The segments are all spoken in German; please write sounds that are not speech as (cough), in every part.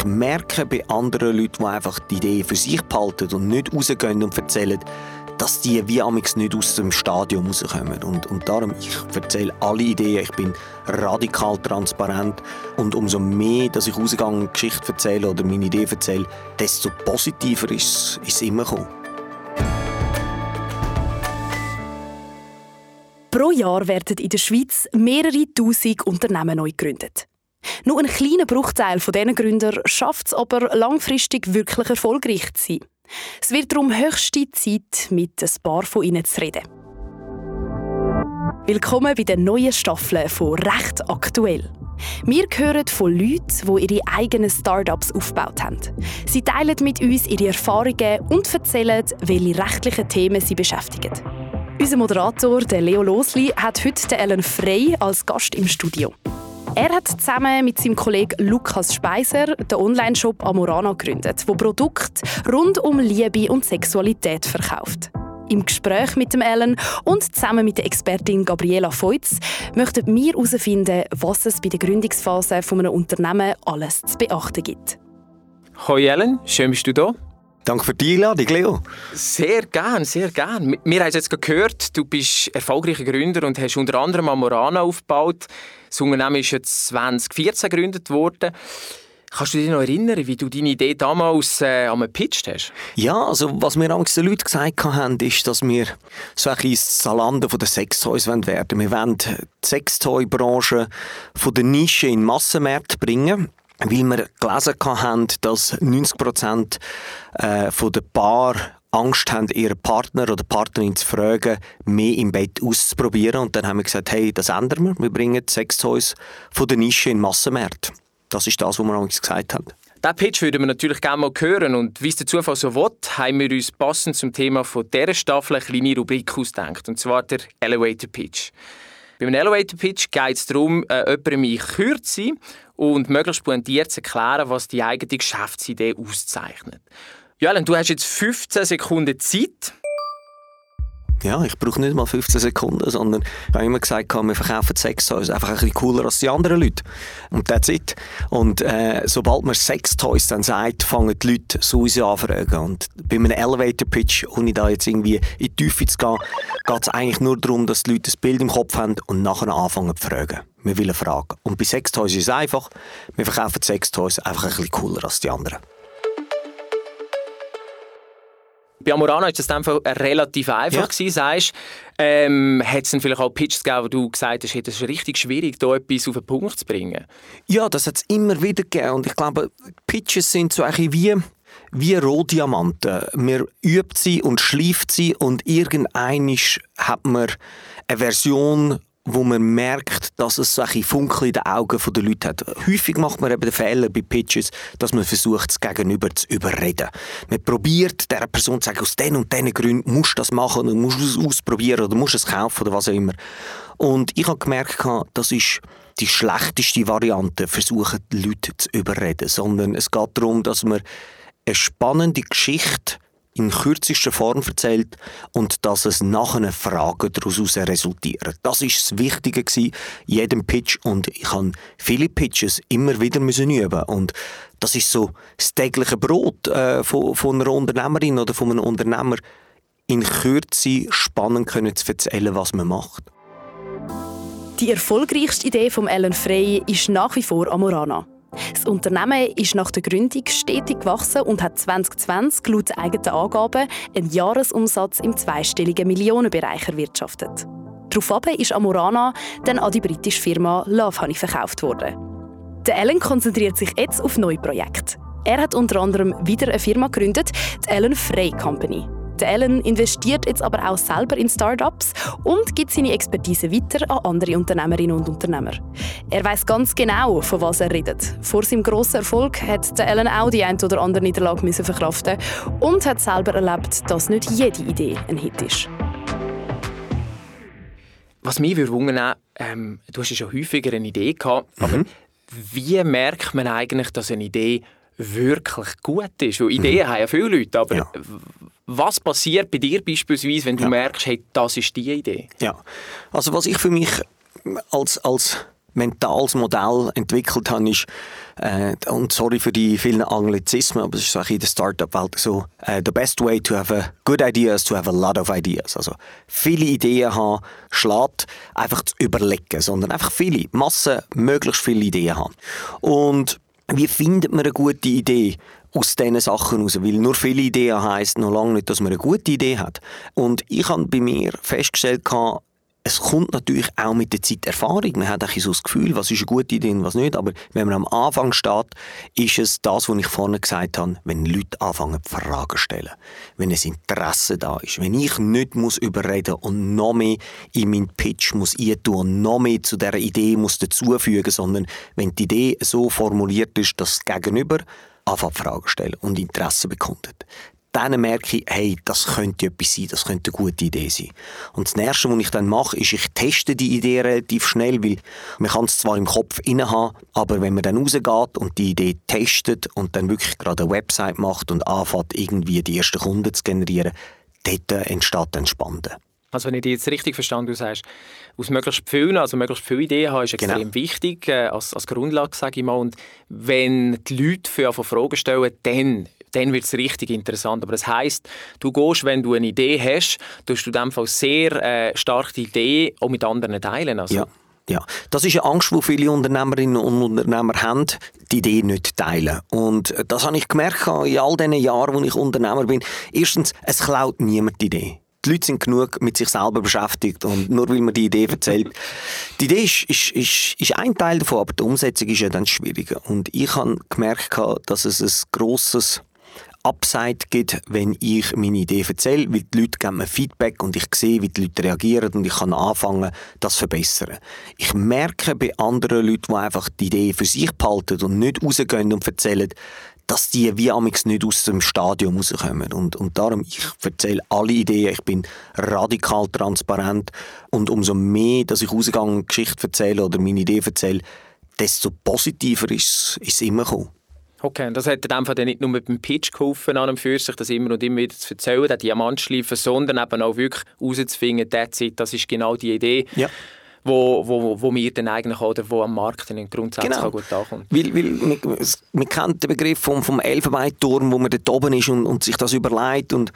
ich merke bei anderen Leuten, die einfach die Idee für sich behalten und nicht rausgehen und erzählen, dass die wie amix nicht aus dem Stadion rauskommen. Und, und darum, ich erzähle alle Ideen, ich bin radikal transparent und umso mehr, dass ich rausgehe und Geschichte erzähle oder meine Idee erzähle, desto positiver ist, es immer gekommen. Pro Jahr werden in der Schweiz mehrere tausend Unternehmen neu gegründet. Nur ein kleiner Bruchteil von diesen Gründern schafft es aber langfristig wirklich erfolgreich zu sein. Es wird darum höchste Zeit, mit ein paar von ihnen zu reden. Willkommen bei der neuen Staffel von Recht aktuell. Wir hören von Leuten, die ihre eigenen Startups aufgebaut haben. Sie teilen mit uns ihre Erfahrungen und erzählen, welche rechtlichen Themen sie beschäftigen. Unser Moderator, der Leo Losli, hat heute Ellen Frey als Gast im Studio. Er hat zusammen mit seinem Kollegen Lukas Speiser den Online-Shop Amorana gegründet, wo Produkte rund um Liebe und Sexualität verkauft. Im Gespräch mit dem Ellen und zusammen mit der Expertin Gabriela Feutz möchten wir herausfinden, was es bei der Gründungsphase eines Unternehmens alles zu beachten gibt. Hoi Ellen, schön bist du da. Danke für die Einladung, Leo. Sehr gern, sehr gern. Wir haben es jetzt gehört, du bist erfolgreicher Gründer und hast unter anderem Amorana aufgebaut. Das Unternehmen ist jetzt 2014 gegründet worden. Kannst du dich noch erinnern, wie du deine Idee damals äh, gepitcht hast? Ja, also was mir damals den Leuten gesagt haben, ist, dass wir so ein bisschen das Zalando von den Sextoys werden wollen. Wir wollen die Sextoy-Branche von der Nische in den Massenmarkt bringen weil wir gelesen haben, dass 90 Prozent äh, der Paar Angst haben, ihren Partner oder Partnerin zu fragen, mehr im Bett auszuprobieren. Und dann haben wir gesagt, hey, das ändern wir. Wir bringen Sextoys von der Nische in den Massenmarkt. Das ist das, was wir uns gesagt haben. Diesen Pitch würden wir natürlich gerne mal hören. Und wie es der Zufall so will, haben wir uns passend zum Thema von dieser Staffel eine kleine Rubrik ausgedacht. Und zwar der Elevator Pitch. Beim Elevator Pitch geht es darum, äh, jemandem in Kürze und möglichst pointiert zu erklären, was die eigene Geschäftsidee auszeichnet. Jalen, du hast jetzt 15 Sekunden Zeit. Ja, ich brauche nicht mal 15 Sekunden, sondern ich habe immer gesagt, wir verkaufen Sextoys einfach ein bisschen cooler als die anderen Leute. Und that's it. Und äh, sobald man Sextoys dann sagt, fangen die Leute so uns anfragen. Und bei einem Elevator-Pitch, ohne da jetzt irgendwie in die Tiefe zu gehen, geht es eigentlich nur darum, dass die Leute ein Bild im Kopf haben und nachher anfangen zu fragen. Wir wollen fragen. Und bei Sextoys ist es einfach, wir verkaufen Sextoys einfach ein bisschen cooler als die anderen. Bei Amorana war das Fall relativ einfach, ja. gewesen, sagst ähm, Hat es vielleicht auch Pitches gegeben, wo du gesagt hast, hey, das ist richtig schwierig, da etwas auf den Punkt zu bringen? Ja, das hat es immer wieder gegeben. Und ich glaube, Pitches sind so ein wie wie Rohdiamanten. Man übt sie und schleift sie und irgendwann hat man eine Version wo man merkt, dass es so ein Funkel in den Augen der Leute hat. Häufig macht man eben den Fehler bei Pitches, dass man versucht, das Gegenüber zu überreden. Man probiert der Person zu sagen, aus den und diesen Gründen musst du das machen und musst es ausprobieren oder musst es kaufen oder was auch immer. Und ich habe gemerkt, das ist die schlechteste Variante, versuchen die Leute zu überreden, sondern es geht darum, dass man eine spannende Geschichte in kürzester Form erzählt und dass es nachher Fragen daraus resultieren. Das ist das Wichtige in jedem Pitch und ich habe viele Pitches immer wieder müssen üben und das ist so das tägliche Brot äh, von, von einer Unternehmerin oder von einem Unternehmer in Kürze spannend können zu erzählen, was man macht. Die erfolgreichste Idee von Ellen Frey ist nach wie vor Amorana. Das Unternehmen ist nach der Gründung stetig gewachsen und hat 2020 laut eigenen Angaben einen Jahresumsatz im zweistelligen Millionenbereich erwirtschaftet. Daraufhin ist Amorana dann an die britische Firma Love Honey verkauft worden. Der Ellen konzentriert sich jetzt auf neue Projekte. Er hat unter anderem wieder eine Firma gegründet, die Ellen Frey Company. Der Alan investiert jetzt aber auch selber in Startups und gibt seine Expertise weiter an andere Unternehmerinnen und Unternehmer. Er weiß ganz genau, von was er redet. Vor seinem grossen Erfolg hat der Alan auch die ein oder andere Niederlage müssen verkraften und hat selber erlebt, dass nicht jede Idee ein Hit ist. Was mich würde ähm, du hast ja schon häufiger eine Idee gehabt, mhm. aber wie merkt man eigentlich, dass eine Idee wirklich gut ist? Weil Ideen mhm. haben ja viele Leute, aber ja. Was passiert bei dir beispielsweise, wenn du ja. merkst, hey, das ist die Idee? Ja, also was ich für mich als, als mentales Modell entwickelt habe, ist, äh, und sorry für die vielen Anglizismen, aber es ist in der Startup-Welt so, äh, the best way to have a good idea is to have a lot of ideas. Also viele Ideen haben, schlägt einfach zu überlegen, sondern einfach viele, Massen, möglichst viele Ideen haben. Und wie findet man eine gute Idee? Aus diesen Sachen heraus, weil nur viele Ideen heisst noch lange nicht, dass man eine gute Idee hat. Und ich habe bei mir festgestellt, es kommt natürlich auch mit der Zeit Erfahrung. Man hat ein so das Gefühl, was ist eine gute Idee und was nicht. Aber wenn man am Anfang steht, ist es das, was ich vorne gesagt habe, wenn Leute anfangen, Fragen zu stellen. Wenn ein Interesse da ist. Wenn ich nicht muss überreden und noch mehr in meinen Pitch muss eintun und noch mehr zu dieser Idee muss dazufügen, sondern wenn die Idee so formuliert ist, dass das Gegenüber anfängt Fragen stellen und Interesse bekundet dann merke ich, hey, das könnte etwas sein, das könnte eine gute Idee sein. Und das Nächste, was ich dann mache, ist, ich teste die Idee relativ schnell, weil man kann es zwar im Kopf inne haben, aber wenn man dann rausgeht und die Idee testet und dann wirklich gerade eine Website macht und anfängt, irgendwie die ersten Kunden zu generieren, dort entsteht dann Spannende. Also wenn ich dich jetzt richtig verstanden du sagst, aus möglichst vielen, also möglichst viele Ideen haben, ist genau. extrem genau. wichtig, äh, als, als Grundlage, sage ich mal. Und wenn die Leute für Fragen stellen, dann dann wird es richtig interessant. Aber das heißt, du gehst, wenn du eine Idee hast, tust du in dem Fall sehr äh, stark die Idee auch mit anderen teilen. Also. Ja. Ja, das ist eine Angst, die viele Unternehmerinnen und Unternehmer haben, die Idee nicht teilen. Und das habe ich gemerkt in all diesen Jahren, wo ich Unternehmer bin. Erstens, es klaut niemand die Idee. Die Leute sind genug mit sich selber beschäftigt und nur weil man die Idee erzählt. Die Idee ist, ist, ist, ist ein Teil davon, aber die Umsetzung ist ja dann schwieriger. Und ich habe gemerkt, dass es ein grosses Upside gibt, wenn ich meine Idee erzähle, weil die Leute geben mir Feedback und ich sehe, wie die Leute reagieren und ich kann anfangen, das zu verbessern. Ich merke bei anderen Leuten, die einfach die Idee für sich behalten und nicht rausgehen und erzählen, dass die wie amix nicht aus dem Stadion rauskommen. Und, und darum, ich erzähle alle Ideen, ich bin radikal transparent und umso mehr, dass ich rausgehe und Geschichte erzähle oder meine Idee erzähle, desto positiver ist es immer gekommen. Okay, und das hat in dem nicht nur mit dem Pitch geholfen, an und für sich, das immer und immer wieder zu erzählen, den Diamantschleifen, sondern eben auch wirklich herauszufinden, das ist genau die Idee. Ja wo, wo, wo wir dann eigentlich oder wo am Markt dann grundsätzlich genau. gut ankommt. Weil, weil man, man kennt den Begriff vom, vom Elfenbeinturm, wo man dort oben ist und, und sich das überlegt und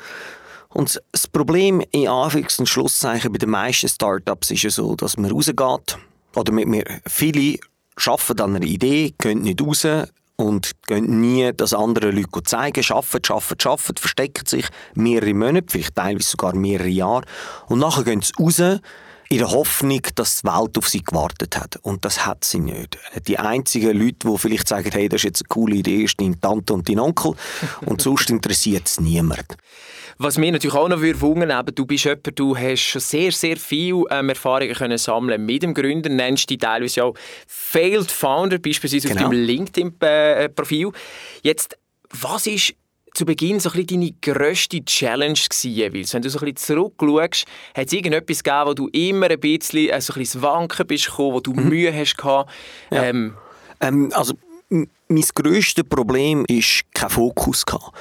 und das Problem in Anführungs- und Schlusszeichen bei den meisten Startups ist ja so, dass man rausgeht oder mit mir viele schaffen dann eine Idee, gehen nicht raus, und gehen nie das anderen Leuten zeigen, arbeiten, arbeiten, arbeiten, verstecken sich mehrere Monate, vielleicht teilweise sogar mehrere Jahre und nachher gehen sie raus in der Hoffnung, dass die Welt auf sie gewartet hat. Und das hat sie nicht. Die einzigen Leute, die vielleicht sagen, hey, das ist jetzt eine coole Idee, ist deine Tante und dein Onkel und sonst interessiert es niemand. Was mir natürlich auch noch wundern du bist jemand, du hast schon sehr, sehr viel ähm, Erfahrungen können sammeln mit dem Gründer, nennst dich teilweise auch Failed Founder, beispielsweise genau. auf deinem LinkedIn-Profil. Jetzt, was ist zu Beginn so ein deine grösste Challenge gewesen, Wenn du so ein bisschen zurückschaust, hat es irgendetwas gegeben, wo du immer ein bisschen, äh, so ein bisschen Wanken bist gekommen, wo du mhm. Mühe hast gehabt? Ja. Ähm, ähm, also mein grösstes Problem ist kein Fokus gehabt.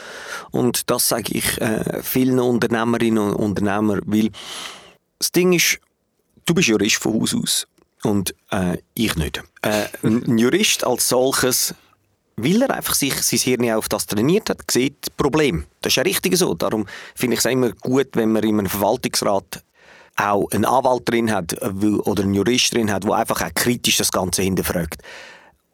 Und das sage ich äh, vielen Unternehmerinnen und Unternehmern, weil das Ding ist, du bist Jurist von Haus aus und äh, ich nicht. Äh, ein Jurist als solches, weil er einfach sich sein Hirn auf das trainiert hat, sieht das Problem. Das ist ja richtig so. Darum finde ich es immer gut, wenn man in einem Verwaltungsrat auch einen Anwalt drin hat oder einen Jurist drin hat, der einfach auch kritisch das Ganze hinterfragt.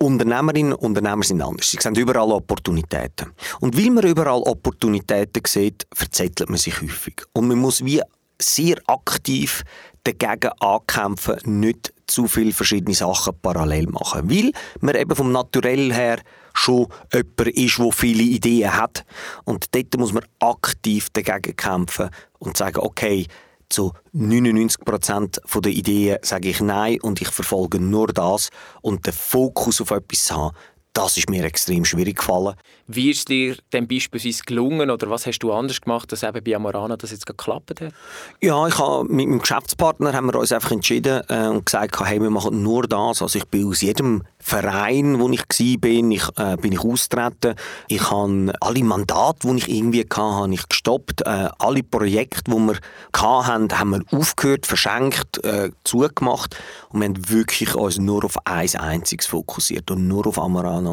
Unternehmerinnen und Unternehmer sind anders. Sie sehen überall Opportunitäten. Und weil man überall Opportunitäten sieht, verzettelt man sich häufig. Und man muss wie sehr aktiv dagegen ankämpfen, nicht zu viele verschiedene Sachen parallel machen. Weil man eben vom Naturell her schon jemand ist, der viele Ideen hat. Und dort muss man aktiv dagegen kämpfen und sagen, okay, zu 99% der Ideen sage ich nein und ich verfolge nur das und den Fokus auf etwas haben, das ist mir extrem schwierig gefallen. Wie ist dir denn beispielsweise gelungen oder was hast du anders gemacht, dass eben bei Amorana das jetzt geklappt hat? Ja, ich habe, mit meinem Geschäftspartner haben wir uns einfach entschieden äh, und gesagt, hey, wir machen nur das. Also ich bin aus jedem Verein, wo ich war, bin ich, äh, bin ich austreten. Ich habe alle Mandate, die ich irgendwie hatte, habe ich gestoppt. Äh, alle Projekte, die wir hatten, haben wir aufgehört, verschenkt, äh, zugemacht. Und wir haben wirklich uns nur auf eins einziges fokussiert und nur auf Amarana.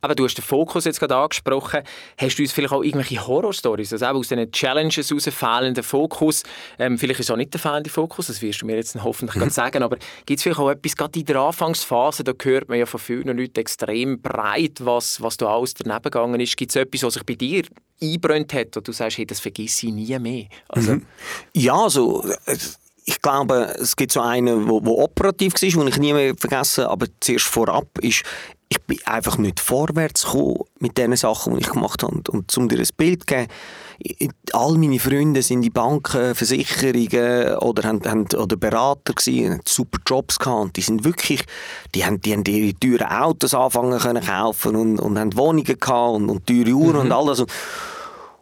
Aber du hast den Fokus jetzt gerade angesprochen. Hast du uns vielleicht auch irgendwelche Horror-Stories, also aus diesen Challenges heraus fehlenden Fokus? Ähm, vielleicht ist auch nicht der fehlende Fokus, das wirst du mir jetzt hoffentlich (laughs) mhm. sagen, aber gibt es vielleicht auch etwas, gerade in der Anfangsphase, da hört man ja von vielen Leuten extrem breit, was, was da alles daneben gegangen ist. Gibt es etwas, was sich bei dir einbrennt hat und du sagst, hey, das vergesse ich nie mehr? Also, mhm. Ja, also ich glaube, es gibt so einen, wo, wo operativ war, den ich nie mehr vergessen aber zuerst vorab ist, ich bin einfach nicht vorwärts gekommen mit den Sachen, die ich gemacht habe. Und, um dir ein Bild zu geben, all meine Freunde sind in Banken, Versicherungen oder, haben, haben, oder Berater gewesen, haben super Jobs gehabt. Und die sind wirklich, die haben, die haben ihre teuren Autos anfangen können kaufen und, und haben Wohnungen gehabt und, und teure Uhren mhm. und alles. Und,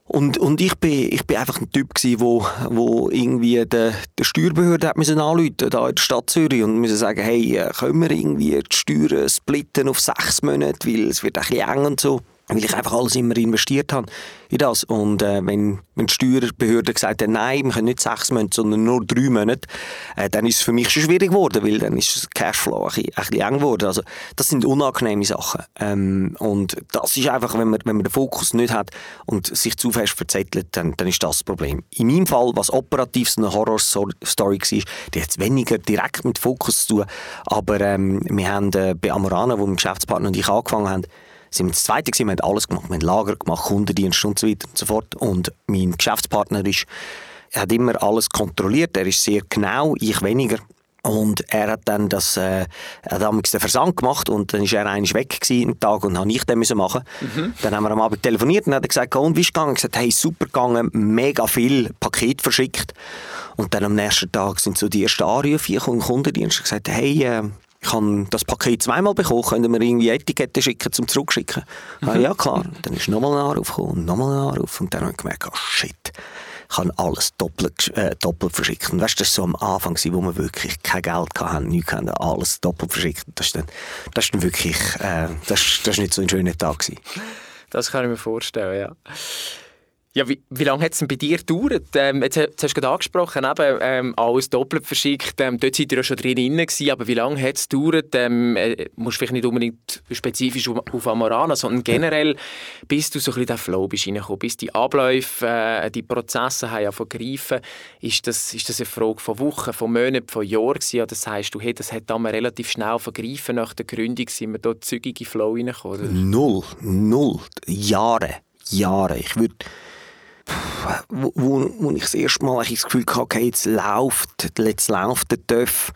und, und ich bin, ich bin einfach ein Typ gewesen, wo, wo irgendwie der, der Steuerbehörde hat müssen anrufen, da in der Stadt Zürich und müssen sagen, hey, äh, können wir irgendwie die Steuern splitten auf sechs Monate, weil es wird ein bisschen eng und so weil ich einfach alles immer investiert habe in das. Und äh, wenn, wenn die Steuerbehörde gesagt hat, nein, wir können nicht sechs Monate, sondern nur drei Monate, äh, dann ist es für mich schon schwierig geworden, weil dann ist das Cashflow ein bisschen, ein bisschen eng geworden. Also das sind unangenehme Sachen. Ähm, und das ist einfach, wenn man, wenn man den Fokus nicht hat und sich zu fest verzettelt, dann, dann ist das das Problem. In meinem Fall, was operativ so eine Horror-Story war, die hat weniger direkt mit Fokus zu tun, aber ähm, wir haben äh, bei Amorana, wo mein Geschäftspartner und ich angefangen haben, sind wir das Zweite gewesen, wir haben alles gemacht. Wir haben Lager gemacht, Kundendienst und so weiter und so fort. Und mein Geschäftspartner ist, er hat immer alles kontrolliert. Er ist sehr genau, ich weniger. Und er hat dann das, äh, er hat damals den Versand gemacht und dann ist er eigentlich weg gewesen, einen Tag und habe ich den müssen machen. Mhm. Dann haben wir am Abend telefoniert und hat er gesagt, und wie ist gegangen? Ich gesagt, hey, super gegangen, mega viel Paket verschickt. Und dann am nächsten Tag sind so die ersten Anrufe und Kundendienst gesagt, hey, äh, ich habe das Paket zweimal bekommen, können wir irgendwie Etiketten schicken, zum Zurückschicken? Mhm. Ah, ja, klar. Dann ist nochmal ein Anruf gekommen und nochmal ein Anruf und dann habe ich gemerkt, oh shit, ich habe alles doppelt, äh, doppelt verschickt. Und weißt, das war so am Anfang, wo wir wirklich kein Geld hatten, nichts hatten, alles doppelt verschickt. Das ist dann, das ist dann wirklich, äh, das, das ist nicht so ein schöner Tag gewesen. Das kann ich mir vorstellen, ja. Ja, wie, wie lange hat es denn bei dir gedauert? Ähm, jetzt, jetzt, hast du gerade angesprochen, eben, ähm, alles doppelt verschickt. Ähm, dort seid ihr ja schon drin gewesen, aber wie lange hat es gedauert? Ähm, äh, musst vielleicht nicht unbedingt spezifisch auf, auf Amorana, sondern generell, bis du so ein bisschen in den Flow bist reingekommen, bis die Abläufe, äh, die Prozesse haben ja vergreifen. Ist das, ist das eine Frage von Wochen, von Monaten, von Jahren? Oder sagst du, hey, das hat dann relativ schnell vergriffen nach der Gründung, sind wir dort zügig in Flow reingekommen? Null, null. Jahre, Jahre. Ich würde wo, wo, wo ich das erste Mal das Gefühl hatte, okay, jetzt läuft, jetzt läuft der TÜV,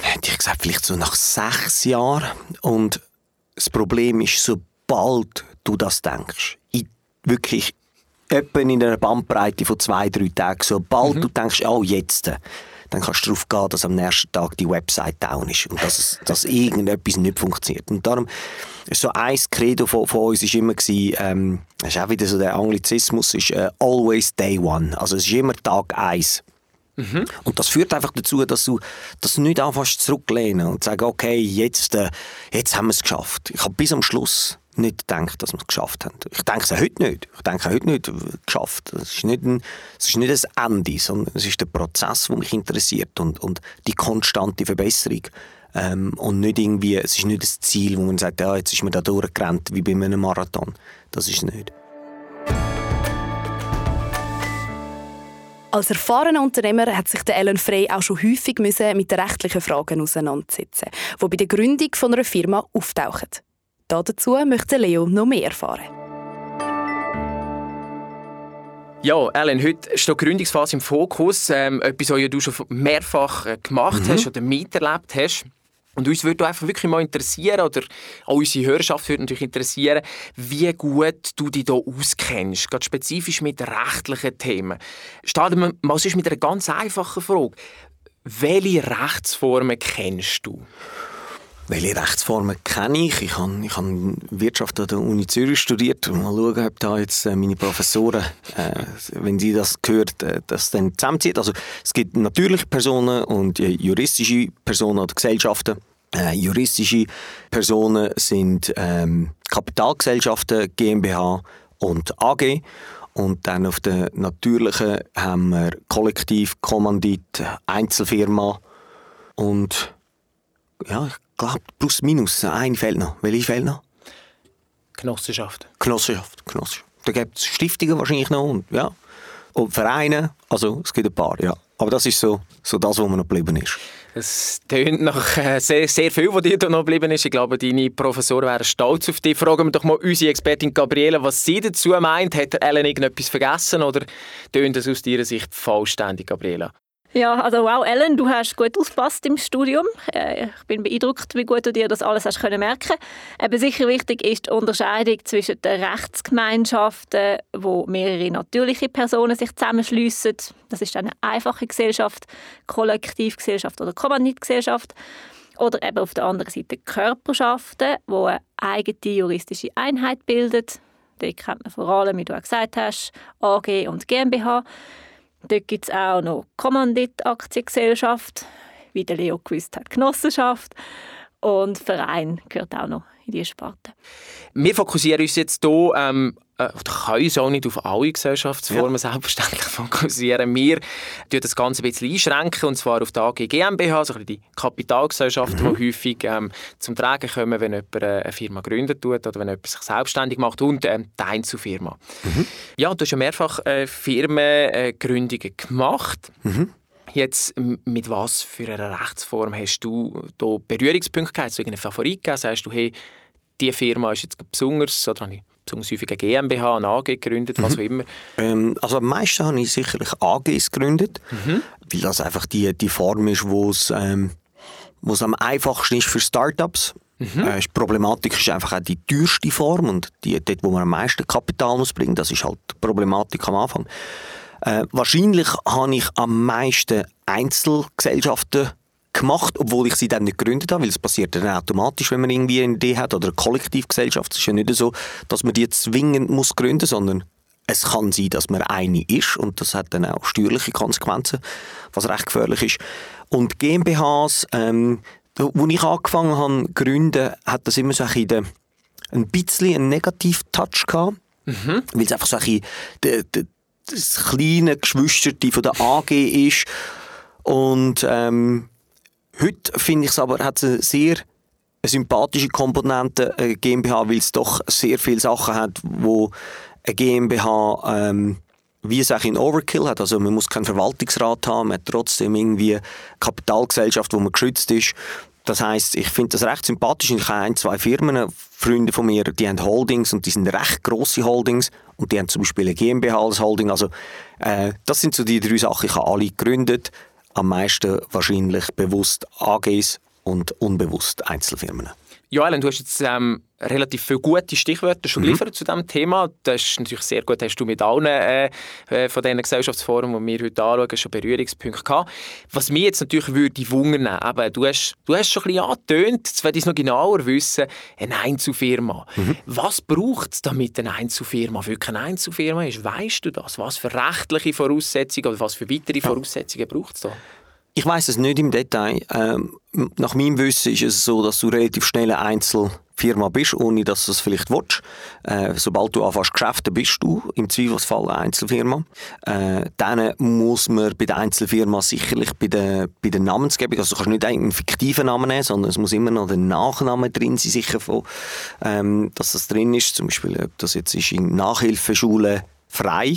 hätte ich gesagt, vielleicht so nach sechs Jahren. Und das Problem ist, sobald du das denkst, in, wirklich etwa in einer Bandbreite von zwei, drei Tagen, sobald mhm. du denkst, oh, jetzt, dann kannst du darauf gehen, dass am nächsten Tag die Website down ist und dass, (laughs) dass irgendetwas nicht funktioniert. Und darum, so ein Credo von, von uns war immer, gewesen, ähm, das ist auch wieder so der Anglizismus, ist äh, always day one. Also es ist immer Tag eins. Mhm. Und das führt einfach dazu, dass du, dass du nicht anfängst zurücklehnen und sagen, okay, jetzt, äh, jetzt haben wir es geschafft. Ich habe bis am Schluss nicht gedacht, dass wir es geschafft haben. Ich denke es heute nicht. Ich denke heute nicht geschafft. Es ist nicht ein, es ist nicht ein Ende, sondern es ist der Prozess, der mich interessiert und, und die konstante Verbesserung. Ähm, und nicht irgendwie, es ist nicht das Ziel, wo man sagt, ja, jetzt ist man da durchgerannt wie bei einem Marathon. Das ist nicht. Als erfahrener Unternehmer hat sich der Ellen Frey auch schon häufig mit den rechtlichen Fragen auseinandersetzen, die bei der Gründung von einer Firma auftauchen. Dazu möchte Leo noch mehr erfahren. Ja, Ellen, heute steht die Gründungsphase im Fokus. Ähm, etwas, was du schon mehrfach äh, gemacht mhm. hast oder miterlebt hast. Und uns würde einfach wirklich mal interessieren, oder auch unsere Hörerschaft würde natürlich interessieren, wie gut du dich hier auskennst, gerade spezifisch mit rechtlichen Themen. Starten wir mal mit einer ganz einfachen Frage. Welche Rechtsformen kennst du? Welche Rechtsformen kenne ich? Ich habe, ich habe Wirtschaft an der Uni Zürich studiert. Mal schauen, ob da jetzt äh, meine Professoren, äh, wenn sie das gehört, äh, das dann zusammenzieht. Also es gibt natürliche Personen und äh, juristische Personen oder Gesellschaften. Äh, juristische Personen sind ähm, Kapitalgesellschaften, GmbH und AG. Und dann auf der natürlichen haben wir Kollektiv, Kommandit, Einzelfirma und ja, ich glaube, plus minus, eine fehlt noch. Welche fehlt noch? Genossenschaft. Genossenschaft, Genossenschaft. Da gibt es Stiftungen wahrscheinlich noch und, ja. und Vereine, also es gibt ein paar, ja. Aber das ist so, so das, was mir noch geblieben ist. Es tönt nach äh, sehr, sehr viel, was dir noch geblieben ist. Ich glaube, deine Professoren wären stolz auf dich. Fragen wir doch mal unsere Expertin Gabriele, was sie dazu meint. Hat Ellen irgendetwas vergessen oder tönt das aus deiner Sicht vollständig, Gabriela? Ja, also wow, Ellen, du hast gut aufgepasst im Studium. Äh, ich bin beeindruckt, wie gut du dir das alles hast können merken. Eben sicher wichtig ist die Unterscheidung zwischen den Rechtsgemeinschaften, wo mehrere natürliche Personen sich zusammenschliessen. Das ist eine einfache Gesellschaft, Kollektivgesellschaft oder Kommanditgesellschaft. Oder eben auf der anderen Seite Körperschaften, wo eine eigene juristische Einheit bildet. Die kennt man vor allem, wie du auch gesagt hast, AG und GmbH. Dort gibt es auch noch Kommandit-Aktiengesellschaft, wie der Leo gewusst hat, Genossenschaft. Und Verein gehört auch noch in diese Sparte. Wir fokussieren uns jetzt hier, ähm, äh, können uns auch nicht auf alle Gesellschaftsformen ja. selbstverständlich fokussieren. Wir tun das Ganze ein bisschen einschränken, und zwar auf die AG GmbH, also die Kapitalgesellschaften, mhm. die häufig ähm, zum Tragen kommen, wenn jemand äh, eine Firma gründet tut oder wenn jemand sich selbstständig macht und ähm, die Einzelfirma. Mhm. Ja, du hast ja mehrfach äh, Firmengründungen gemacht. Mhm. Jetzt, mit was für einer Rechtsform hast du da Berührungspunkte gehabt? Hast du irgendeinen Favorit gegeben? Sagst du, hey, diese Firma ist jetzt besonders, oder habe ich besonders häufig eine GmbH, eine AG gegründet, was mhm. auch immer? Ähm, also am meisten habe ich sicherlich AGs gegründet, mhm. weil das einfach die, die Form ist, wo es ähm, am einfachsten ist für Startups. Mhm. Äh, die Problematik ist einfach auch die teuerste Form und die, dort, wo man am meisten Kapital muss bringen, das ist halt die Problematik am Anfang. Äh, wahrscheinlich habe ich am meisten Einzelgesellschaften gemacht, obwohl ich sie dann nicht gegründet habe, weil es passiert dann automatisch, wenn man irgendwie eine Idee hat oder eine Kollektivgesellschaft. Es ist ja nicht so, dass man die zwingend muss gründen, sondern es kann sein, dass man eine ist und das hat dann auch steuerliche Konsequenzen, was recht gefährlich ist. Und GmbHs, ähm, wo ich angefangen habe zu gründen, hat das immer so ein bisschen, ein bisschen einen Negativ-Touch gehabt. Mhm. Weil es einfach so ein bisschen das kleine Geschwisterte von der AG ist. Und ähm, heute finde ich es aber, hat eine sehr sympathische Komponente eine GmbH, weil es doch sehr viele Sachen hat, wo eine GmbH ähm, wie es auch in Overkill hat. Also man muss keinen Verwaltungsrat haben, man hat trotzdem irgendwie eine Kapitalgesellschaft, wo man geschützt ist. Das heißt, ich finde das recht sympathisch. Ich habe ein, zwei Firmen, Freunde von mir, die haben Holdings und die sind recht grosse Holdings und die haben zum Beispiel eine GmbH als Holding. Also äh, das sind so die drei Sachen. Ich habe alle gegründet, am meisten wahrscheinlich bewusst AGs und unbewusst Einzelfirmen. Alan, du hast jetzt ähm, relativ viele gute Stichwörter schon mhm. geliefert zu diesem Thema. Das ist natürlich sehr gut, hast du mit allen äh, äh von diesen Gesellschaftsformen, die wir heute anschauen, schon Berührungspunkte gehabt. Was mich jetzt natürlich würde wundern, eben, du hast, du hast schon ein bisschen angetönt, jetzt werde ich es noch genauer wissen, eine Einzelfirma. Mhm. Was braucht es, damit eine Einzelfirma wirklich eine Einzelfirma ist? Weißt du das? Was für rechtliche Voraussetzungen oder was für weitere Voraussetzungen braucht es da? Ich weiß es nicht im Detail. Ähm, nach meinem Wissen ist es so, dass du relativ schnell eine Einzelfirma bist, ohne dass du es vielleicht willst. Äh, sobald du anfängst Geschäfte, bist du im Zweifelsfall eine Einzelfirma. Äh, dann muss man bei der Einzelfirma sicherlich bei der, bei der Namensgebung, also du kannst nicht einen fiktiven Namen nehmen, sondern es muss immer noch der Nachname drin sein, sicher von, ähm, dass das drin ist. Zum Beispiel, ob das jetzt ist in Nachhilfeschule frei,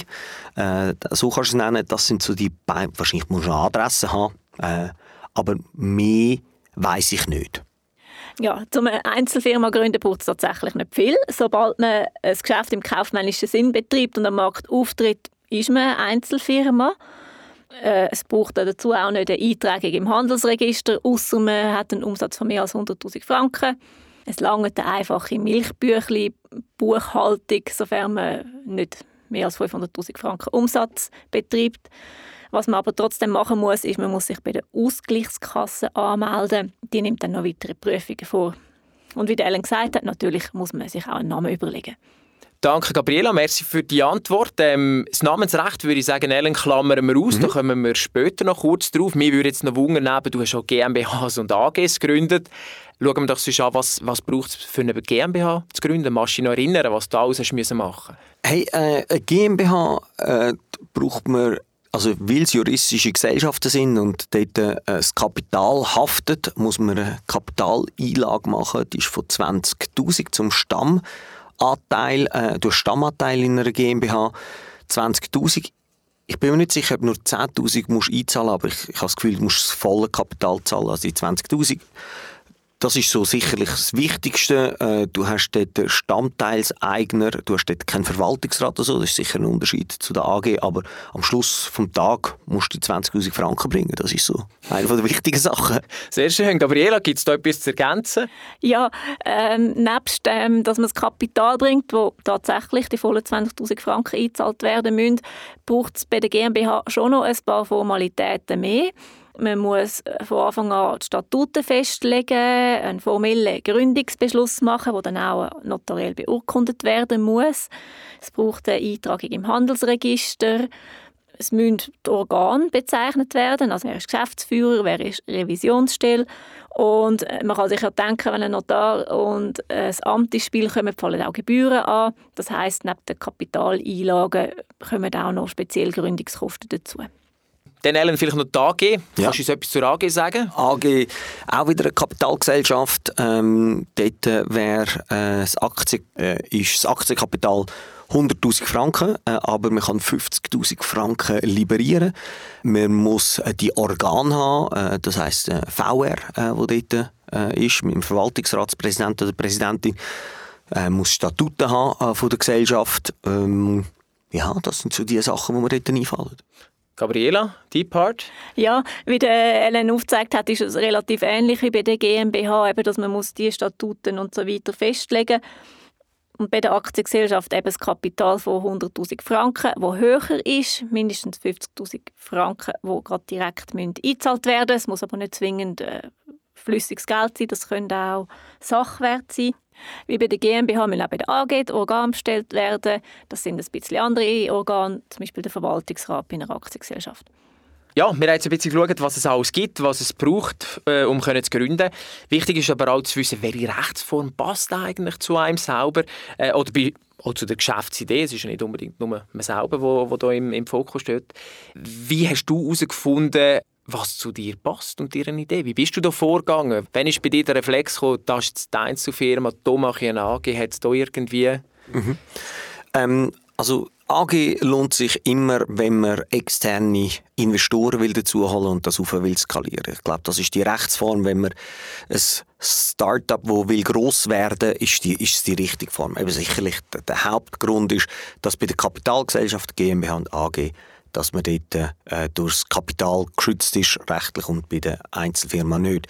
äh, so kannst du es nennen. Das sind so die beiden, wahrscheinlich musst du eine Adresse haben äh, aber mehr weiß ich nicht. Ja, zum Einzelfirma gründen braucht es tatsächlich nicht viel. Sobald man ein Geschäft im kaufmännischen Sinn betreibt und am Markt auftritt, ist man eine Einzelfirma. Äh, es braucht dazu auch nicht eine Eintragung im Handelsregister, außer man hat einen Umsatz von mehr als 100'000 Franken. Es langt eine einfache Milchbüchli Buchhaltung, sofern man nicht mehr als 500'000 Franken Umsatz betreibt. Was man aber trotzdem machen muss, ist, man muss sich bei der Ausgleichskasse anmelden. Die nimmt dann noch weitere Prüfungen vor. Und wie Ellen gesagt hat, natürlich muss man sich auch einen Namen überlegen. Danke, Gabriela. Merci für die Antwort. Ähm, das Namensrecht würde ich sagen, Ellen, klammern wir aus. Mhm. Da kommen wir später noch kurz drauf. Mir würde jetzt noch wundern, du hast auch GmbHs und AGs gegründet. Schauen wir doch sonst an, was, was braucht es für eine GmbH zu gründen. Machst du dich noch erinnern, was du alles hast müssen machen Hey, äh, eine GmbH äh, braucht man also, weil es juristische Gesellschaften sind und dort äh, das Kapital haftet, muss man eine Kapitaleinlage machen. Die ist von 20.000 zum Stamm. Anteil, äh, du hast Stammanteil in einer GmbH, 20'000. Ich bin mir nicht sicher, ob nur 10'000 musst einzahlen, aber ich, ich habe das Gefühl, du musst das volle Kapital zahlen, also die 20'000. Das ist so sicherlich das Wichtigste. Äh, du hast dort Stammteilseigner, du hast dort keinen Verwaltungsrat oder so, das ist sicher ein Unterschied zu der AG, aber am Schluss vom Tag musst du 20'000 Franken bringen. Das ist so eine der wichtigen Sachen. Sehr schön. Gabriela, gibt es da etwas zu ergänzen? Ja, ähm, nebst ähm, dass man das Kapital bringt, wo tatsächlich die vollen 20'000 Franken eingezahlt werden müssen, braucht es bei der GmbH schon noch ein paar Formalitäten mehr. Man muss äh, von Anfang an die Statuten festlegen, einen formellen Gründungsbeschluss machen, der dann auch notariell beurkundet werden muss. Es braucht eine Eintragung im Handelsregister. Es müssen die Organe bezeichnet werden, also wer ist Geschäftsführer, wer ist Revisionsstelle. Und äh, man kann sich ja denken, wenn ein Notar und ein Amt ins Spiel kommen, fallen auch Gebühren an. Das heißt, neben den Kapitaleinlagen kommen auch noch spezielle Gründungskosten dazu. Dann Ellen, vielleicht noch die AG. Ja. Kannst du uns etwas zur AG sagen? AG, auch wieder eine Kapitalgesellschaft. Ähm, dort äh, wäre äh, das, Aktien, äh, ist das Aktienkapital 100.000 Franken, äh, aber man kann 50.000 Franken liberieren. Man muss äh, die Organe haben, äh, das heisst VR, äh, wo dort ist, mit dem Verwaltungsratspräsidenten oder Präsidentin, muss Statuten haben von der Gesellschaft. Ähm, ja, das sind so die Sachen, die mir dort einfallen. Gabriela, die Part? Ja, wie der Ellen aufgezeigt hat, ist es relativ ähnlich wie bei der GmbH, eben, dass man muss die Statuten und so weiter festlegen und bei der Aktiengesellschaft eben das Kapital von 100'000 Franken, wo höher ist, mindestens 50'000 Franken, wo gerade direkt eingezahlt werden müssen. Es muss aber nicht zwingend äh, flüssiges Geld sein, das können auch Sachwert sein. Wie bei der GmbH müssen auch bei der AG Organe bestellt werden. Das sind ein bisschen andere Organe, zum Beispiel der Verwaltungsrat bei einer Aktiengesellschaft. Ja, wir haben jetzt ein bisschen geschaut, was es alles gibt, was es braucht, äh, um zu gründen. Wichtig ist aber auch zu wissen, welche Rechtsform passt eigentlich zu einem selber äh, oder bei auch zu der Geschäftsidee. Es ist ja nicht unbedingt nur man selber, wo da im, im Fokus steht. Wie hast du herausgefunden, was zu dir passt und deine Idee. Wie bist du da vorgegangen? Wann ist bei dir der Reflex gekommen, das ist die Einzelfirma, da mache ich eine AG, hat es da irgendwie... Mhm. Ähm, also AG lohnt sich immer, wenn man externe Investoren will dazu holen und das auf will skalieren. Ich glaube, das ist die Rechtsform, wenn man ein Startup, wo will groß werden, ist die ist die richtige Form. Eben sicherlich der Hauptgrund ist, dass bei der Kapitalgesellschaft GmbH und AG dass man dort äh, durchs Kapital geschützt ist, rechtlich und bei der Einzelfirma nicht.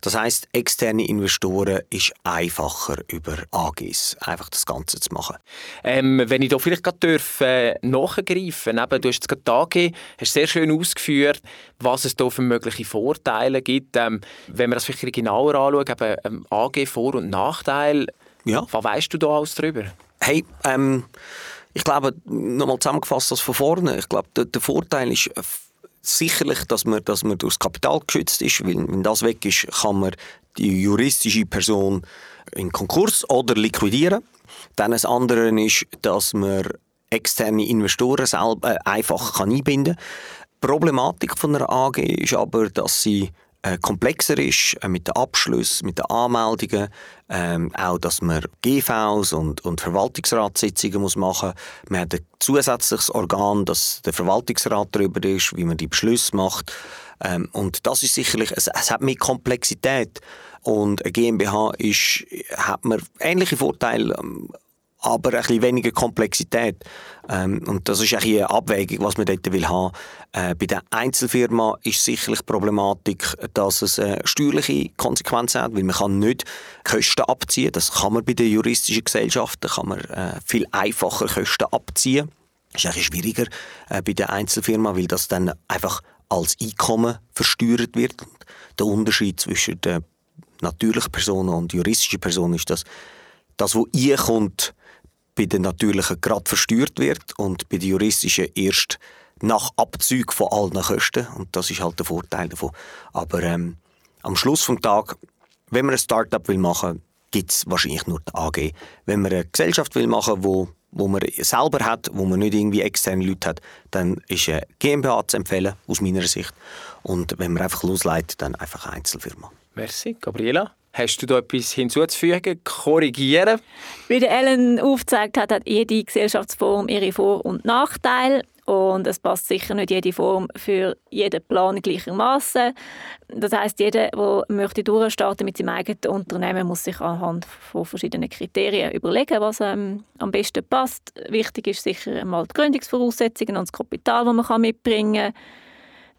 Das heißt, externe Investoren ist einfacher über AGs einfach das Ganze zu machen. Ähm, wenn ich da vielleicht gerade darf, äh, nachgreifen Eben, du hast jetzt gerade die AG, hast sehr schön ausgeführt, was es da für mögliche Vorteile gibt. Ähm, wenn wir das vielleicht genauer anschauen, eben, ähm, AG Vor- und Nachteil, ja. was weißt du da alles darüber? Hey, ähm, ich glaube, nochmal zusammengefasst das von vorne, ich glaube, der, der Vorteil ist äh, sicherlich, dass man, dass man durchs Kapital geschützt ist, weil wenn das weg ist, kann man die juristische Person in Konkurs oder liquidieren. Dann das andere ist, dass man externe Investoren selber äh, einfach einbinden kann. Die Problematik von einer AG ist aber, dass sie äh, komplexer ist äh, mit den Abschlüssen, mit den Anmeldungen, ähm, auch, dass man GVs und, und Verwaltungsratssitzungen muss machen muss. Man hat ein zusätzliches Organ, das der Verwaltungsrat darüber ist, wie man die Beschlüsse macht. Ähm, und das ist sicherlich, es, es hat mehr Komplexität. Und eine GmbH ist, hat man ähnliche Vorteile ähm, aber ein bisschen weniger Komplexität. Ähm, und das ist eine Abwägung, was man dort will haben. Äh, bei der Einzelfirma ist sicherlich die Problematik, dass es äh, steuerliche Konsequenzen hat, weil man kann nicht Kosten abziehen. Das kann man bei den juristischen Gesellschaften, kann man äh, viel einfacher Kosten abziehen. Das ist eigentlich schwieriger äh, bei der Einzelfirma, weil das dann einfach als Einkommen versteuert wird. Der Unterschied zwischen der natürlichen Person und juristischen Person ist, dass das, was einkommt, bei den natürlichen gerade versteuert wird und bei den juristischen erst nach Abzug von allen Kosten. Und das ist halt der Vorteil davon. Aber ähm, am Schluss des Tages, wenn man ein Startup will machen, gibt es wahrscheinlich nur die AG. Wenn man eine Gesellschaft will machen, wo wo man selber hat, wo man nicht irgendwie externe Leute hat, dann ist eine GmbH zu empfehlen, aus meiner Sicht. Und wenn man einfach losleitet, dann einfach eine Einzelfirma. Merci. Gabriela? Hast du da etwas hinzuzufügen, korrigieren? Wie der Ellen aufgezeigt hat, hat jede Gesellschaftsform ihre Vor- und Nachteile. Und es passt sicher nicht jede Form für jeden Plan gleichermaßen. Das heißt, jeder, der möchte durchstarten mit seinem eigenen Unternehmen, muss sich anhand von verschiedenen Kriterien überlegen, was ähm, am besten passt. Wichtig ist sicher einmal die Gründungsvoraussetzungen und das Kapital, das man mitbringen kann.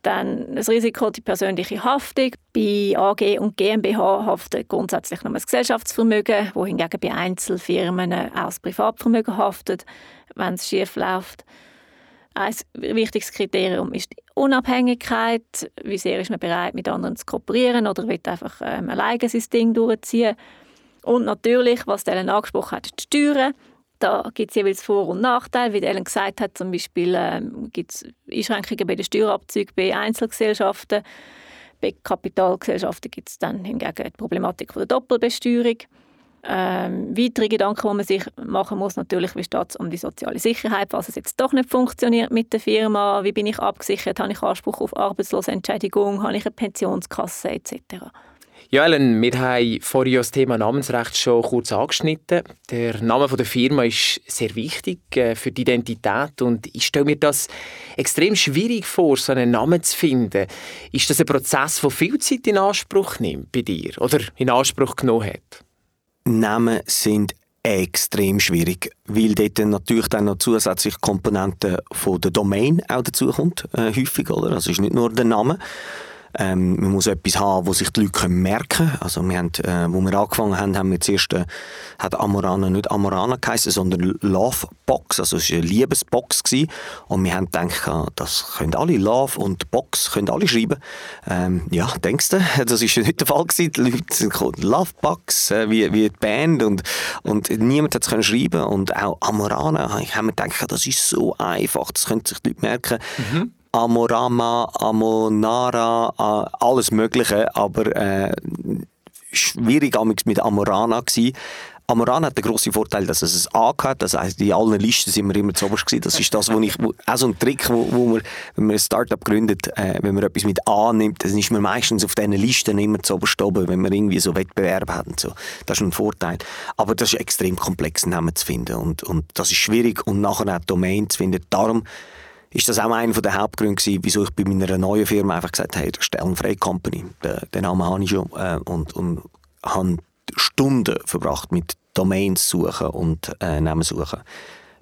Dann das Risiko, die persönliche Haftung. Bei AG und GmbH haftet grundsätzlich nur das Gesellschaftsvermögen, wohingegen bei Einzelfirmen auch das Privatvermögen haftet, wenn es schief läuft. Ein wichtiges Kriterium ist die Unabhängigkeit. Wie sehr ist man bereit, mit anderen zu kooperieren oder will einfach ähm, alleine sein Ding durchziehen. Und natürlich, was Ellen angesprochen hat, die Steuern. Da gibt es jeweils Vor- und Nachteile. Wie Ellen gesagt hat, zum Beispiel ähm, gibt es Einschränkungen bei den Steuerabzügen bei Einzelgesellschaften. Bei Kapitalgesellschaften gibt es dann hingegen die Problematik der Doppelbesteuerung. Ähm, weitere Gedanken, die man sich machen muss, natürlich, wie steht es um die soziale Sicherheit, was es jetzt doch nicht funktioniert mit der Firma, wie bin ich abgesichert, habe ich Anspruch auf Arbeitslosenentschädigung, habe ich eine Pensionskasse etc. Ja, Ellen, wir haben vorhin das Thema Namensrecht schon kurz angeschnitten. Der Name der Firma ist sehr wichtig äh, für die Identität und ich stelle mir das extrem schwierig vor, so einen Namen zu finden. Ist das ein Prozess, der viel Zeit in Anspruch nimmt bei dir oder in Anspruch genommen hat? Namen sind extrem schwierig, weil dort natürlich dann noch zusätzliche Komponenten von der Domain auch dazukommt, äh, häufig, oder? Also es ist nicht nur der Name, ähm, man muss etwas haben, wo sich die Leute merken können. Also wir haben, äh, wo wir angefangen haben, haben wir zuerst, äh, hat Amorana nicht Amorana geheißen, sondern Love Box, also es war eine Liebesbox gewesen. Und wir haben gedacht, das können alle, Love und Box können alle schreiben. Ähm, ja, denkst du, (laughs) das ist nicht der Fall gewesen. Die Leute sind Love Box, äh, wie, wie die Band und, und niemand hat es schreiben und auch Amorana, haben wir gedacht, das ist so einfach, das können sich die Leute merken. Mhm. Amorama, Amonara, alles Mögliche, aber äh, schwierig mit Amorana gewesen. Amorana hat den grossen Vorteil, dass es ein A hat. Das heisst, in allen Listen sind wir immer zuoberst gewesen. Das ist das, wo ich, wo, auch so ein Trick, wo, wo man, wenn man ein Startup gründet, äh, wenn man etwas mit A nimmt, dann ist man meistens auf diesen Listen immer zuoberst oben, wenn man irgendwie so Wettbewerb hat und so. Das ist ein Vorteil. Aber das ist extrem komplex, Namen zu finden. Und, und das ist schwierig und nachher auch Domain zu finden. Darum ist das auch einer der Hauptgründe gewesen, wieso ich bei meiner neuen Firma einfach gesagt habe, hey, Stellenfrei Company, den, den Namen habe ich schon äh, und, und habe Stunden verbracht mit Domains suchen und äh, Namen suchen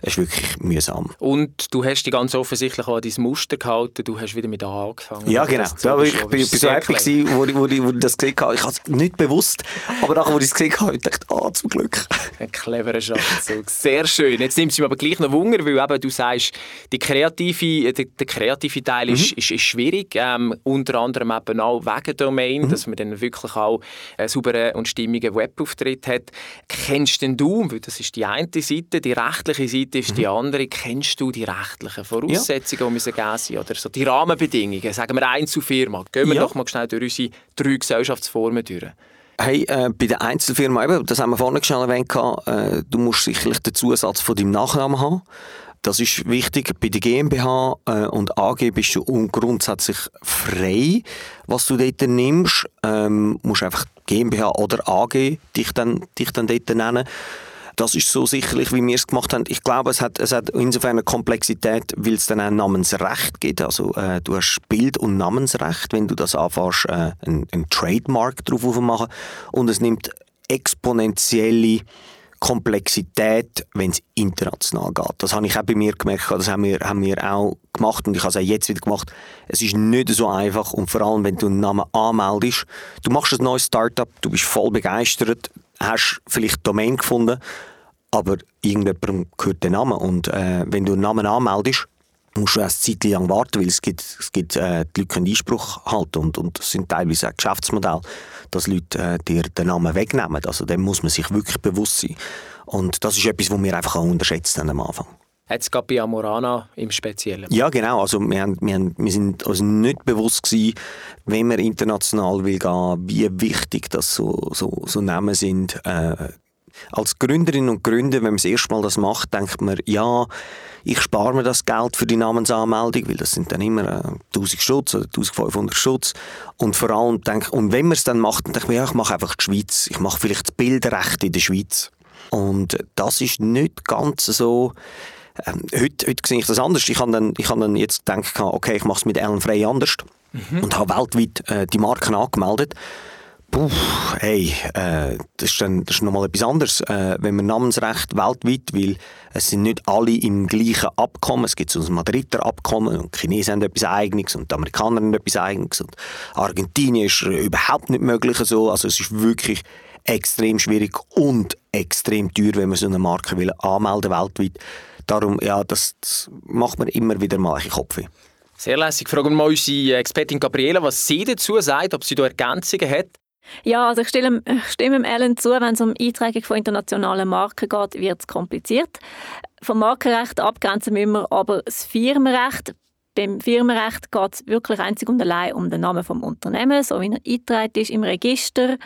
es ist wirklich mühsam. Und du hast dich ganz offensichtlich an dein Muster gehalten, du hast wieder mit A angefangen. Ja, genau. Da ich, ich bin so happy, gewesen, wo, wo, wo, wo ich das gesehen habe. Ich habe es nicht bewusst, aber nachdem, wo ich es gesehen habe, dachte ich, ah, zum Glück. (laughs) Ein cleverer Schachzug. Sehr schön. Jetzt nimmt es mich aber gleich noch Wunder, weil eben, du sagst, die kreative, der, der kreative Teil mhm. ist, ist, ist, schwierig, ähm, unter anderem eben auch wegen Domain, mhm. dass man dann wirklich auch einen sauberen und stimmigen Webauftritt hat. Kennst denn du, weil das ist die eine Seite, die rechtliche Seite ist mhm. die andere. Kennst du die rechtlichen Voraussetzungen, ja. die müssen gegeben sein oder so die Rahmenbedingungen? Sagen wir Einzelfirma. Gehen wir ja. doch mal schnell durch unsere drei Gesellschaftsformen durch. Hey, äh, bei der Einzelfirma, eben, das haben wir vorhin schon erwähnt, äh, du musst sicherlich den Zusatz von deinem Nachnamen haben. Das ist wichtig. Bei der GmbH äh, und AG bist du grundsätzlich frei, was du dort nimmst. Ähm, musst einfach GmbH oder AG dich dann, dich dann dort nennen. Das ist so sicherlich, wie wir es gemacht haben. Ich glaube, es hat, es hat insofern eine Komplexität, weil es dann ein Namensrecht gibt. Also äh, du hast Bild- und Namensrecht, wenn du das anfängst, äh, ein, Trademark drauf aufmachen. Und es nimmt exponentielle Komplexität, wenn es international geht. Das habe ich auch bei mir gemerkt, das haben wir, haben wir auch gemacht und ich habe es auch jetzt wieder gemacht. Es ist nicht so einfach und vor allem, wenn du einen Namen anmeldest, du machst ein neues Startup, du bist voll begeistert, hast vielleicht Domain gefunden, aber irgendjemandem gehört der Name und äh, wenn du einen Namen anmeldest, musst du erst eine Zeit lang warten, weil es gibt, es gibt äh, die Leute können Einspruch halten und, und das sind teilweise auch Geschäftsmodelle, dass Leute äh, dir den Namen wegnehmen. Also dem muss man sich wirklich bewusst sein. Und das ist etwas, was wir einfach auch unterschätzen am Anfang. Jetzt gerade bei Amorana im Speziellen. Ja, genau. Also wir, haben, wir, haben, wir sind uns nicht bewusst gewesen, wenn man international will gehen, wie wichtig das so, so, so Namen sind. Äh, als Gründerin und Gründer, wenn man das erste Mal das macht, denkt man, ja, ich spare mir das Geld für die Namensanmeldung, weil das sind dann immer äh, 1000 Stutz oder 1500 Stutz. Und vor allem denke und wenn man es dann macht, dann ich mir, ja, ich mache einfach die Schweiz. Ich mache vielleicht das Bildrecht in der Schweiz. Und das ist nicht ganz so, ähm, heute, heute sehe ich das anders. Ich habe dann, ich habe dann jetzt gedacht, okay, ich mache es mit Ellen Frey anders mhm. und habe weltweit äh, die Marken angemeldet. Puh, hey, äh, das ist dann das ist nochmal etwas anderes, äh, wenn man Namensrecht weltweit, weil es sind nicht alle im gleichen Abkommen, es gibt so ein Madrider Abkommen und die Chinesen haben etwas Eigenes und die Amerikaner haben etwas Eigenes und Argentinien ist überhaupt nicht möglich so, also es ist wirklich extrem schwierig und extrem teuer, wenn man so eine Marke will anmelden weltweit. Darum, ja, das, das macht mir immer wieder mal ein Kopf. Sehr lässig. Fragen wir mal unsere Expertin Gabriela, was sie dazu sagt, ob sie da Ergänzungen hat. Ja, also ich stimme, ich stimme Ellen zu, wenn es um Eintragung von internationalen Marken geht, wird es kompliziert. Vom Markenrecht abgrenzen müssen wir aber das Firmenrecht. Beim Firmenrecht geht es wirklich einzig und allein um den Namen des Unternehmens, so wie er eingetragen ist im Register.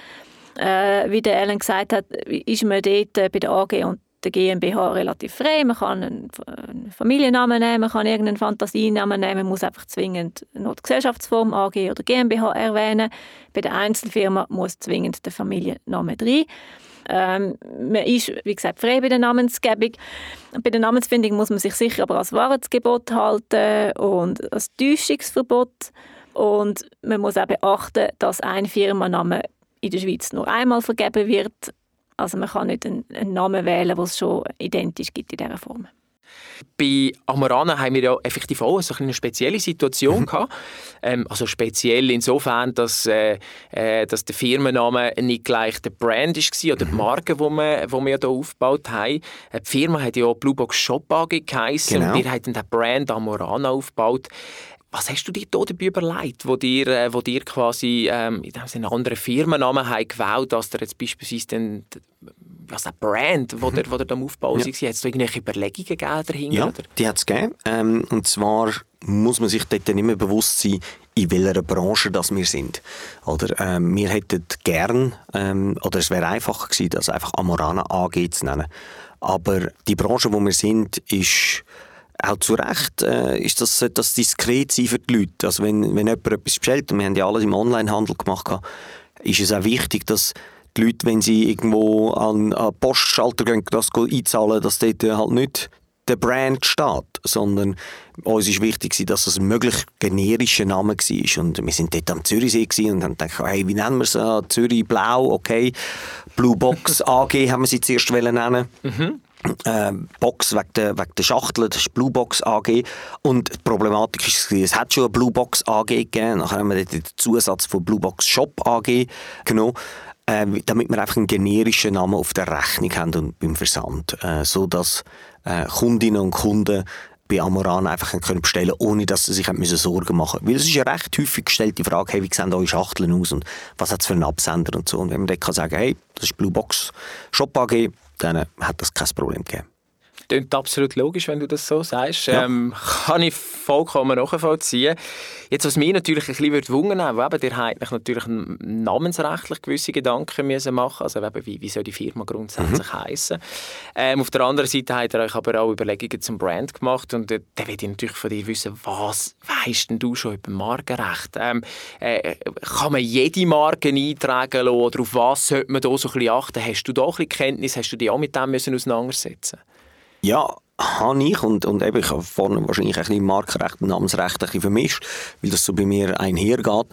Äh, wie der Ellen gesagt hat, ist man dort bei der AG und der GmbH relativ frei. Man kann einen, Familiennamen nehmen, man kann irgendeinen Fantasienamen nehmen, man muss einfach zwingend noch die Gesellschaftsform AG oder GmbH erwähnen. Bei der Einzelfirma muss zwingend der Familienname drin. Ähm, man ist, wie gesagt, frei bei der Namensgebung. Bei der Namensfindung muss man sich sicher aber als Wahrheitsgebot halten und als Täuschungsverbot. Und man muss auch beachten, dass ein Firmenname in der Schweiz nur einmal vergeben wird also man kann nicht einen, einen Namen wählen, den es schon identisch gibt in dieser Form. Bei Amorana haben wir ja effektiv auch so eine spezielle Situation (laughs) gehabt. Ähm, also speziell insofern, dass, äh, äh, dass der Firmenname nicht gleich der Brand war oder die. (laughs) Marke, die wir, hier aufgebaut haben. Äh, die Firma hat ja Bluebox Shop AG geheißen genau. und wir haben den Brand Amorana aufgebaut. Was hast du dir da dabei überlegt, wo dir, äh, wo dir quasi ähm, einen anderen Firmennamen haben gewählt, dass der jetzt beispielsweise den, was ein Brand, wo mhm. der, wo der am Aufbau ja. war, hat es irgendwelche Überlegungen gegeben dahinter? Ja, oder? die hat es gegeben. Ähm, und zwar muss man sich dort nicht mehr bewusst sein, in welcher Branche das wir sind. Oder, ähm, wir hätten gern, ähm, oder es wäre einfacher gewesen, das einfach Amorana AG zu nennen. Aber die Branche, wo wir sind, ist auch zu Recht äh, ist das, das diskret sein für die Leute. Also wenn, wenn jemand etwas bestellt, und wir haben ja alles im Onlinehandel gemacht, ist es auch wichtig, dass die Leute, wenn sie irgendwo an, einen Postschalter gehen, das einzahlen, dass dort halt nicht der Brand steht, sondern uns ist wichtig, dass es ein möglichst generischer Name war. Und wir sind dort am Zürichsee und haben gedacht, hey, wie nennen wir es? Zürich Blau, okay. Blue Box AG haben wir sie zuerst nennen. Mhm äh, Box wegen der, wegen der Schachtel, das ist Blue Box AG. Und die Problematik ist, es hat schon eine Blue Box AG gegeben, nachher haben wir den Zusatz von Blue Box Shop AG genommen. Äh, damit wir einfach einen generischen Namen auf der Rechnung haben und beim Versand, äh, so dass äh, Kundinnen und Kunden bei Amoran einfach können bestellen ohne dass sie sich müssen Sorgen machen müssen. Weil es ist eine recht häufig gestellte Frage, hey, wie sehen eure Schachteln aus und was hat es für einen Absender und so. Und wenn man dann kann sagen, hey, das ist Blue Box Shop AG, dann hat das kein Problem gegeben. Klingt absolut logisch, wenn du das so sagst. Ja. Ähm, kann ich vollkommen nachvollziehen. Jetzt, was mich natürlich ein bisschen wundern würde, eben, ihr habt natürlich namensrechtlich gewisse Gedanken müssen machen Also eben, wie, wie soll die Firma grundsätzlich mhm. heißen? Ähm, auf der anderen Seite habt ihr euch aber auch Überlegungen zum Brand gemacht und äh, da will ich natürlich von dir wissen, was weißt denn du schon über Markenrecht? Ähm, äh, kann man jede Marke eintragen lassen oder auf was sollte man da so ein bisschen achten? Hast du da ein bisschen Kenntnis? Hast du dich auch mit dem müssen auseinandersetzen ja, habe ich und, und eben, ich habe vorne wahrscheinlich ein bisschen Markenrecht und Namensrecht ein bisschen vermischt, weil das so bei mir einhergeht.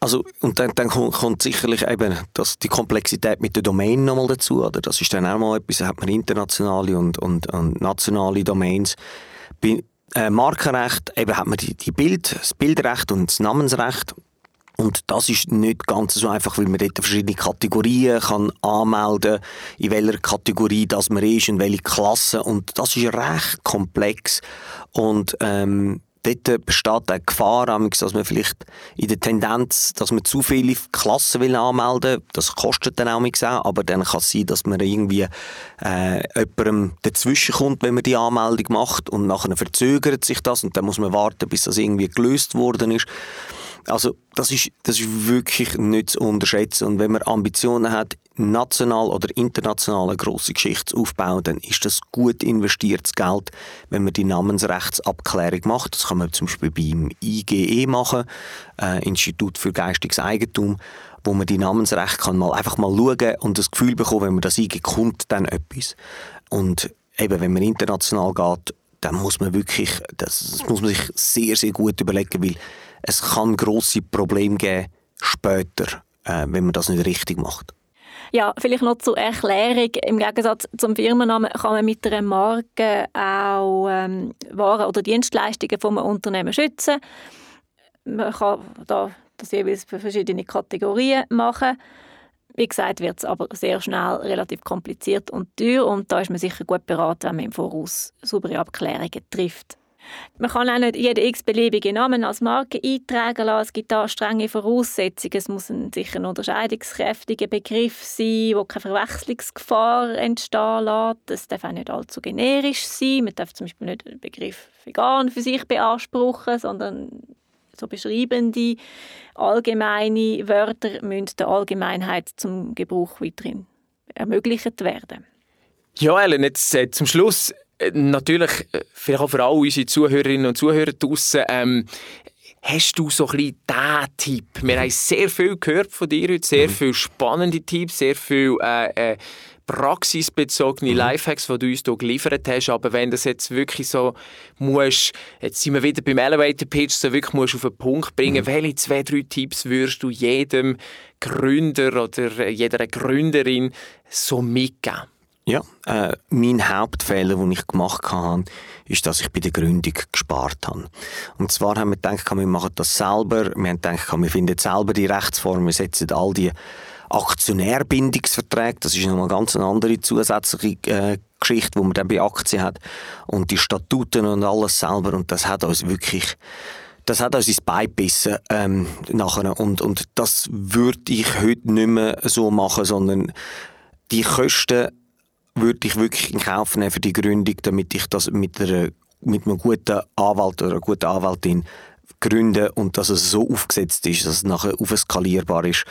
Also, und dann, dann kommt, sicherlich eben das, die Komplexität mit der Domain nochmal dazu. Oder? Das ist dann auch mal etwas, da hat man internationale und, und, und nationale Domains. Bei äh, Markenrecht eben hat man die, die Bild, das Bildrecht und das Namensrecht. Und das ist nicht ganz so einfach, weil man dort verschiedene Kategorien kann anmelden kann, in welcher Kategorie das man ist, in welche Klasse. Und das ist recht komplex. Und ähm, dort besteht eine Gefahr, dass man vielleicht in der Tendenz, dass man zu viele Klassen will anmelden will. Das kostet dann auch, aber dann kann es sein, dass man irgendwie äh, jemandem dazwischen kommt, wenn man die Anmeldung macht und nachher verzögert sich das und dann muss man warten, bis das irgendwie gelöst worden ist. Also das ist, das ist wirklich nicht zu unterschätzen. Und wenn man Ambitionen hat, national oder international eine grosse Geschichte aufbauen, dann ist das gut investiertes Geld, wenn man die Namensrechtsabklärung macht. Das kann man zum Beispiel beim IGE machen, äh, Institut für geistiges Eigentum, wo man die Namensrechte kann mal einfach mal schauen und das Gefühl bekommen, wenn man das eingeht, kommt dann etwas. Und eben, wenn man international geht, dann muss man wirklich, das, das muss man sich sehr, sehr gut überlegen, weil es kann grosse Probleme geben später, äh, wenn man das nicht richtig macht. Ja, vielleicht noch zur Erklärung. Im Gegensatz zum Firmennamen kann man mit einer Marke auch ähm, Waren oder Dienstleistungen von einem Unternehmen schützen. Man kann da das jeweils für verschiedene Kategorien machen. Wie gesagt, wird es aber sehr schnell relativ kompliziert und teuer und da ist man sicher gut beraten, wenn man im Voraus saubere Abklärungen trifft. Man kann auch nicht jeden x-beliebigen Namen als Marke eintragen lassen. Es gibt da strenge Voraussetzungen. Es muss ein sicher ein unterscheidungskräftiger Begriff sein, wo keine Verwechslungsgefahr entstehen lässt. Es darf auch nicht allzu generisch sein. Man darf zum Beispiel nicht den Begriff vegan für sich beanspruchen, sondern so beschreibende allgemeine Wörter müssen der Allgemeinheit zum Gebrauch weiterhin ermöglicht werden. Ja, Ellen, jetzt äh, zum Schluss natürlich, äh, vielleicht auch für alle unsere Zuhörerinnen und Zuhörer draussen, ähm, Hast du so ein bisschen diesen Tipp? Wir haben sehr viel gehört von dir heute, sehr mhm. viele spannende Tipps, sehr viele äh, äh, praxisbezogene mhm. Lifehacks, die du uns hier geliefert hast. Aber wenn das jetzt wirklich so musst, jetzt sind wir wieder beim Elevator Pitch, so wirklich musst auf den Punkt bringen, mhm. welche zwei, drei Tipps würdest du jedem Gründer oder äh, jeder Gründerin so mitgeben? Ja, äh, mein Hauptfehler, den ich gemacht habe, ist, dass ich bei der Gründung gespart habe. Und zwar haben wir gedacht, wir machen das selber. Wir haben gedacht, wir finden selber die Rechtsform. Wir setzen all die Aktionärbindungsverträge, das ist nochmal ganz eine andere zusätzliche äh, Geschichte, die man dann bei Aktien hat. Und die Statuten und alles selber. Und das hat uns wirklich das hat uns ins Bein gebissen, ähm, nachher. Und, und das würde ich heute nicht mehr so machen, sondern die Kosten würde ich wirklich in Kauf nehmen für die Gründung, damit ich das mit, einer, mit einem guten Anwalt oder einer guten Anwältin gründe und dass es so aufgesetzt ist, dass es nachher aufskalierbar ist.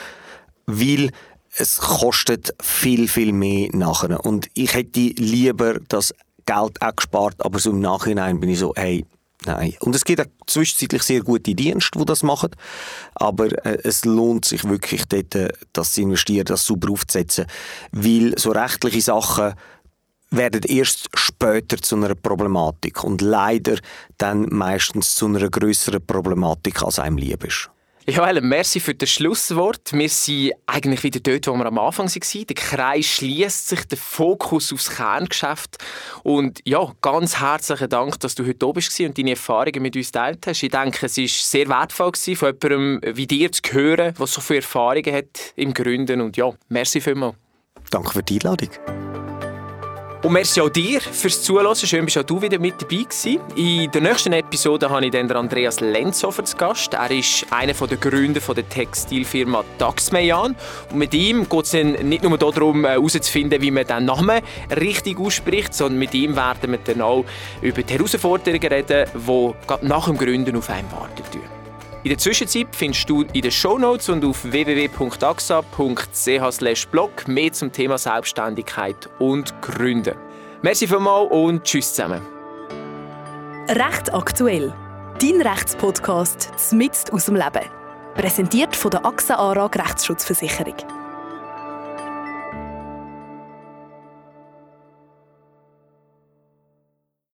Weil es kostet viel, viel mehr nachher. Und ich hätte lieber das Geld auch gespart, aber so im Nachhinein bin ich so, hey, Nein. Und es gibt auch zwischenzeitlich sehr gute Dienste, die das machen. Aber äh, es lohnt sich wirklich dort, äh, das zu investieren, das super aufzusetzen. Weil so rechtliche Sachen werden erst später zu einer Problematik und leider dann meistens zu einer größeren Problematik, als einem lieb ist. Helen, merci für das Schlusswort. Wir sind eigentlich wieder dort, wo wir am Anfang waren. Der Kreis schließt sich, der Fokus aufs Kerngeschäft. Und ja, ganz herzlichen Dank, dass du heute da bist und deine Erfahrungen mit uns teilt hast. Ich denke, es war sehr wertvoll, von jemandem wie dir zu hören, der so viele Erfahrungen hat im Gründen. Und ja, merci vielmals. Danke für die Einladung. Und merci auch dir fürs Zuhören. Schön, bist auch du wieder mit dabei gewesen. In der nächsten Episode habe ich dann Andreas Lenzhofer zu Gast. Er ist einer der Gründer der Textilfirma Daxmeyan. Und mit ihm geht es dann nicht nur darum, äh, herauszufinden, wie man den Namen richtig ausspricht, sondern mit ihm werden wir dann auch über die Herausforderungen reden, die nach dem Gründen auf einen warten. In der Zwischenzeit findest du in den Shownotes und auf www.axa.ch/blog mehr zum Thema Selbstständigkeit und Gründen. Merci vielmals und tschüss zusammen. Recht aktuell. Dein Rechtspodcast mitten aus dem Leben. Präsentiert von der AXA ARAG Rechtsschutzversicherung.